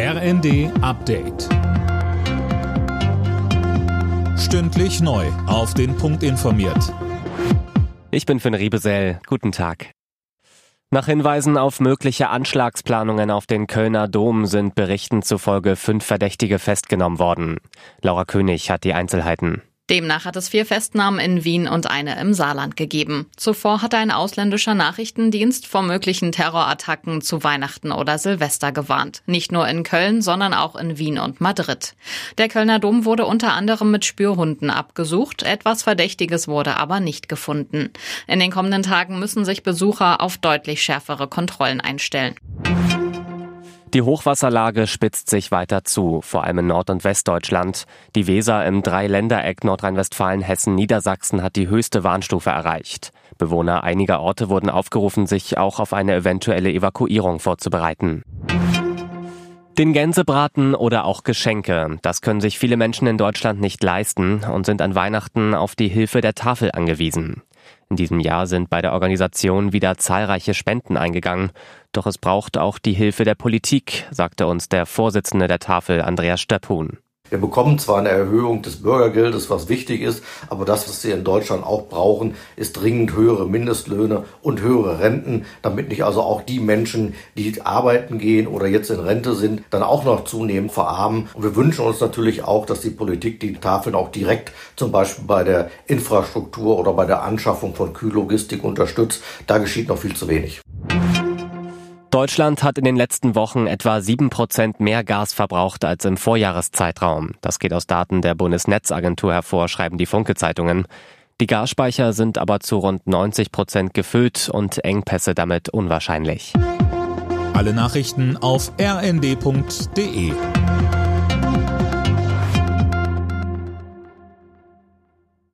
RND Update. Stündlich neu. Auf den Punkt informiert. Ich bin Finn Riebesell. Guten Tag. Nach Hinweisen auf mögliche Anschlagsplanungen auf den Kölner Dom sind Berichten zufolge fünf Verdächtige festgenommen worden. Laura König hat die Einzelheiten. Demnach hat es vier Festnahmen in Wien und eine im Saarland gegeben. Zuvor hatte ein ausländischer Nachrichtendienst vor möglichen Terrorattacken zu Weihnachten oder Silvester gewarnt. Nicht nur in Köln, sondern auch in Wien und Madrid. Der Kölner Dom wurde unter anderem mit Spürhunden abgesucht. Etwas Verdächtiges wurde aber nicht gefunden. In den kommenden Tagen müssen sich Besucher auf deutlich schärfere Kontrollen einstellen. Die Hochwasserlage spitzt sich weiter zu, vor allem in Nord- und Westdeutschland. Die Weser im Dreiländereck Nordrhein-Westfalen, Hessen, Niedersachsen hat die höchste Warnstufe erreicht. Bewohner einiger Orte wurden aufgerufen, sich auch auf eine eventuelle Evakuierung vorzubereiten. Den Gänsebraten oder auch Geschenke, das können sich viele Menschen in Deutschland nicht leisten und sind an Weihnachten auf die Hilfe der Tafel angewiesen. In diesem Jahr sind bei der Organisation wieder zahlreiche Spenden eingegangen. Doch es braucht auch die Hilfe der Politik, sagte uns der Vorsitzende der Tafel, Andreas Stöpphun. Wir bekommen zwar eine Erhöhung des Bürgergeldes, was wichtig ist, aber das, was wir in Deutschland auch brauchen, ist dringend höhere Mindestlöhne und höhere Renten, damit nicht also auch die Menschen, die arbeiten gehen oder jetzt in Rente sind, dann auch noch zunehmend verarmen. Und wir wünschen uns natürlich auch, dass die Politik die Tafeln auch direkt zum Beispiel bei der Infrastruktur oder bei der Anschaffung von Kühllogistik unterstützt. Da geschieht noch viel zu wenig. Deutschland hat in den letzten Wochen etwa sieben Prozent mehr Gas verbraucht als im Vorjahreszeitraum. Das geht aus Daten der Bundesnetzagentur hervor, schreiben die Funke-Zeitungen. Die Gasspeicher sind aber zu rund 90 Prozent gefüllt und Engpässe damit unwahrscheinlich. Alle Nachrichten auf rnd.de